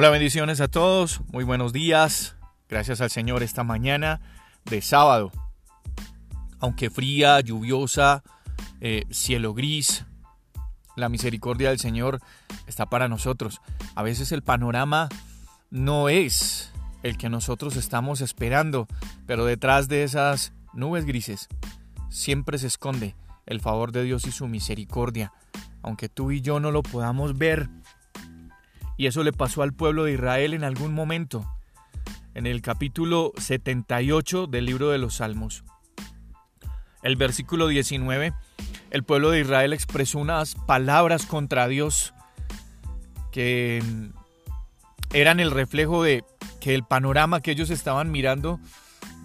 Hola, bendiciones a todos, muy buenos días. Gracias al Señor esta mañana de sábado. Aunque fría, lluviosa, eh, cielo gris, la misericordia del Señor está para nosotros. A veces el panorama no es el que nosotros estamos esperando, pero detrás de esas nubes grises siempre se esconde el favor de Dios y su misericordia. Aunque tú y yo no lo podamos ver, y eso le pasó al pueblo de Israel en algún momento, en el capítulo 78 del libro de los Salmos. El versículo 19, el pueblo de Israel expresó unas palabras contra Dios que eran el reflejo de que el panorama que ellos estaban mirando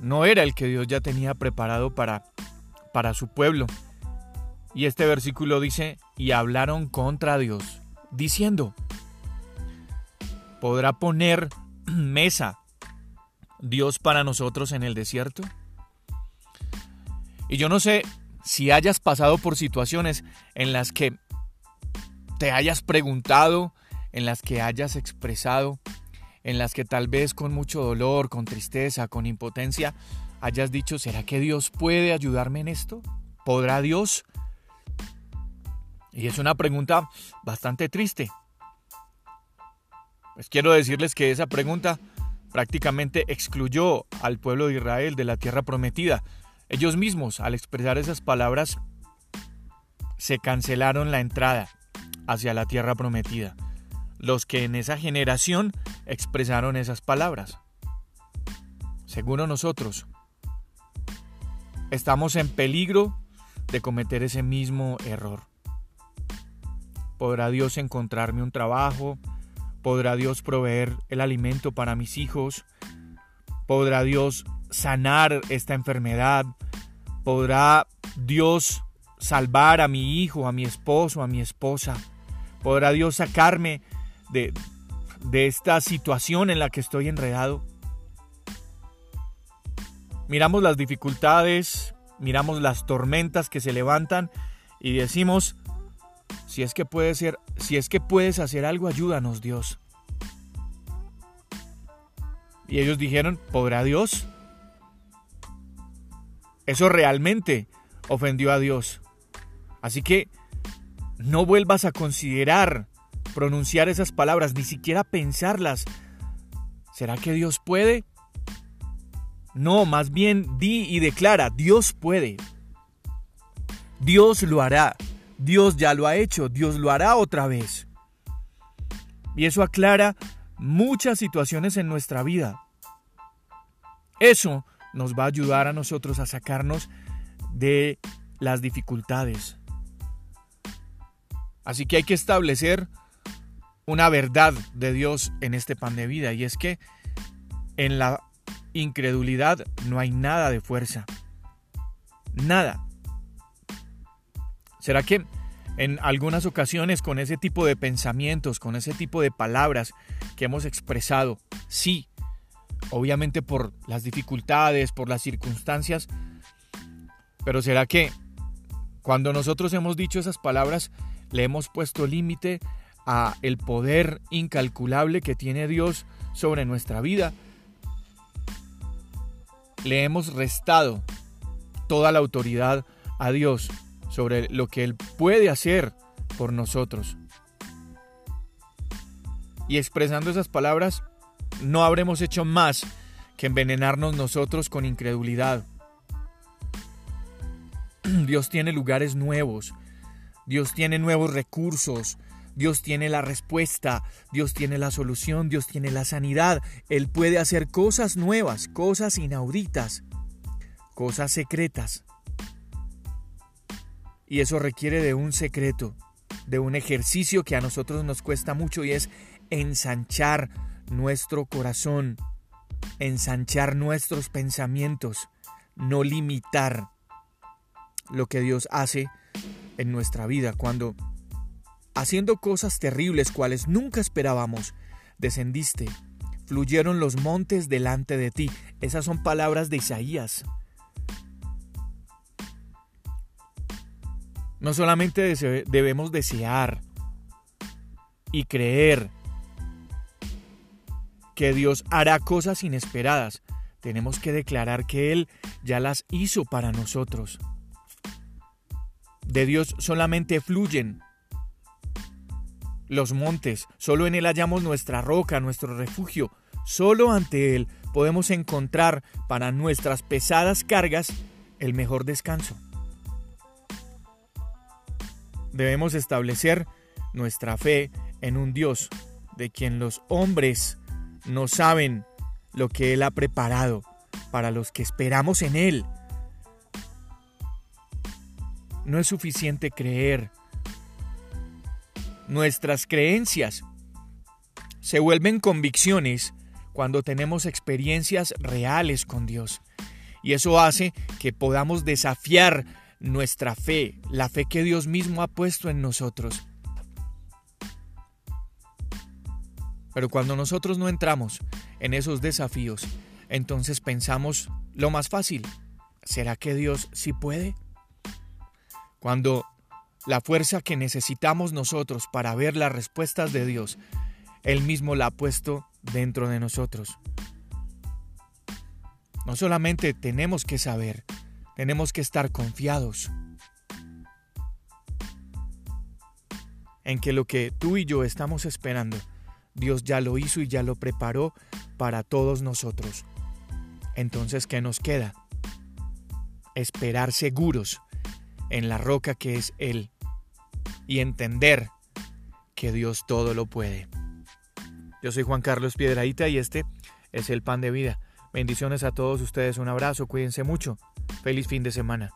no era el que Dios ya tenía preparado para, para su pueblo. Y este versículo dice, y hablaron contra Dios, diciendo, ¿Podrá poner mesa Dios para nosotros en el desierto? Y yo no sé si hayas pasado por situaciones en las que te hayas preguntado, en las que hayas expresado, en las que tal vez con mucho dolor, con tristeza, con impotencia, hayas dicho, ¿será que Dios puede ayudarme en esto? ¿Podrá Dios? Y es una pregunta bastante triste, pues quiero decirles que esa pregunta prácticamente excluyó al pueblo de Israel de la tierra prometida. Ellos mismos, al expresar esas palabras, se cancelaron la entrada hacia la tierra prometida. Los que en esa generación expresaron esas palabras. Seguro nosotros, estamos en peligro de cometer ese mismo error. ¿Podrá Dios encontrarme un trabajo? ¿Podrá Dios proveer el alimento para mis hijos? ¿Podrá Dios sanar esta enfermedad? ¿Podrá Dios salvar a mi hijo, a mi esposo, a mi esposa? ¿Podrá Dios sacarme de, de esta situación en la que estoy enredado? Miramos las dificultades, miramos las tormentas que se levantan y decimos, si es que puede ser, si es que puedes hacer algo, ayúdanos, Dios. Y ellos dijeron, ¿podrá Dios? Eso realmente ofendió a Dios. Así que no vuelvas a considerar pronunciar esas palabras, ni siquiera pensarlas. ¿Será que Dios puede? No, más bien di y declara, Dios puede. Dios lo hará. Dios ya lo ha hecho, Dios lo hará otra vez. Y eso aclara muchas situaciones en nuestra vida. Eso nos va a ayudar a nosotros a sacarnos de las dificultades. Así que hay que establecer una verdad de Dios en este pan de vida y es que en la incredulidad no hay nada de fuerza. Nada. ¿Será que en algunas ocasiones con ese tipo de pensamientos, con ese tipo de palabras que hemos expresado, sí, obviamente por las dificultades, por las circunstancias, pero será que cuando nosotros hemos dicho esas palabras le hemos puesto límite a el poder incalculable que tiene Dios sobre nuestra vida? Le hemos restado toda la autoridad a Dios sobre lo que Él puede hacer por nosotros. Y expresando esas palabras, no habremos hecho más que envenenarnos nosotros con incredulidad. Dios tiene lugares nuevos, Dios tiene nuevos recursos, Dios tiene la respuesta, Dios tiene la solución, Dios tiene la sanidad. Él puede hacer cosas nuevas, cosas inauditas, cosas secretas. Y eso requiere de un secreto, de un ejercicio que a nosotros nos cuesta mucho y es ensanchar nuestro corazón, ensanchar nuestros pensamientos, no limitar lo que Dios hace en nuestra vida cuando haciendo cosas terribles cuales nunca esperábamos, descendiste, fluyeron los montes delante de ti. Esas son palabras de Isaías. No solamente debemos desear y creer que Dios hará cosas inesperadas, tenemos que declarar que Él ya las hizo para nosotros. De Dios solamente fluyen los montes, solo en Él hallamos nuestra roca, nuestro refugio, solo ante Él podemos encontrar para nuestras pesadas cargas el mejor descanso. Debemos establecer nuestra fe en un Dios de quien los hombres no saben lo que Él ha preparado para los que esperamos en Él. No es suficiente creer. Nuestras creencias se vuelven convicciones cuando tenemos experiencias reales con Dios. Y eso hace que podamos desafiar nuestra fe, la fe que Dios mismo ha puesto en nosotros. Pero cuando nosotros no entramos en esos desafíos, entonces pensamos lo más fácil. ¿Será que Dios sí puede? Cuando la fuerza que necesitamos nosotros para ver las respuestas de Dios, Él mismo la ha puesto dentro de nosotros. No solamente tenemos que saber, tenemos que estar confiados en que lo que tú y yo estamos esperando Dios ya lo hizo y ya lo preparó para todos nosotros. Entonces, ¿qué nos queda? Esperar seguros en la roca que es Él y entender que Dios todo lo puede. Yo soy Juan Carlos Piedraíta y este es el pan de vida. Bendiciones a todos ustedes, un abrazo, cuídense mucho. Feliz fin de semana.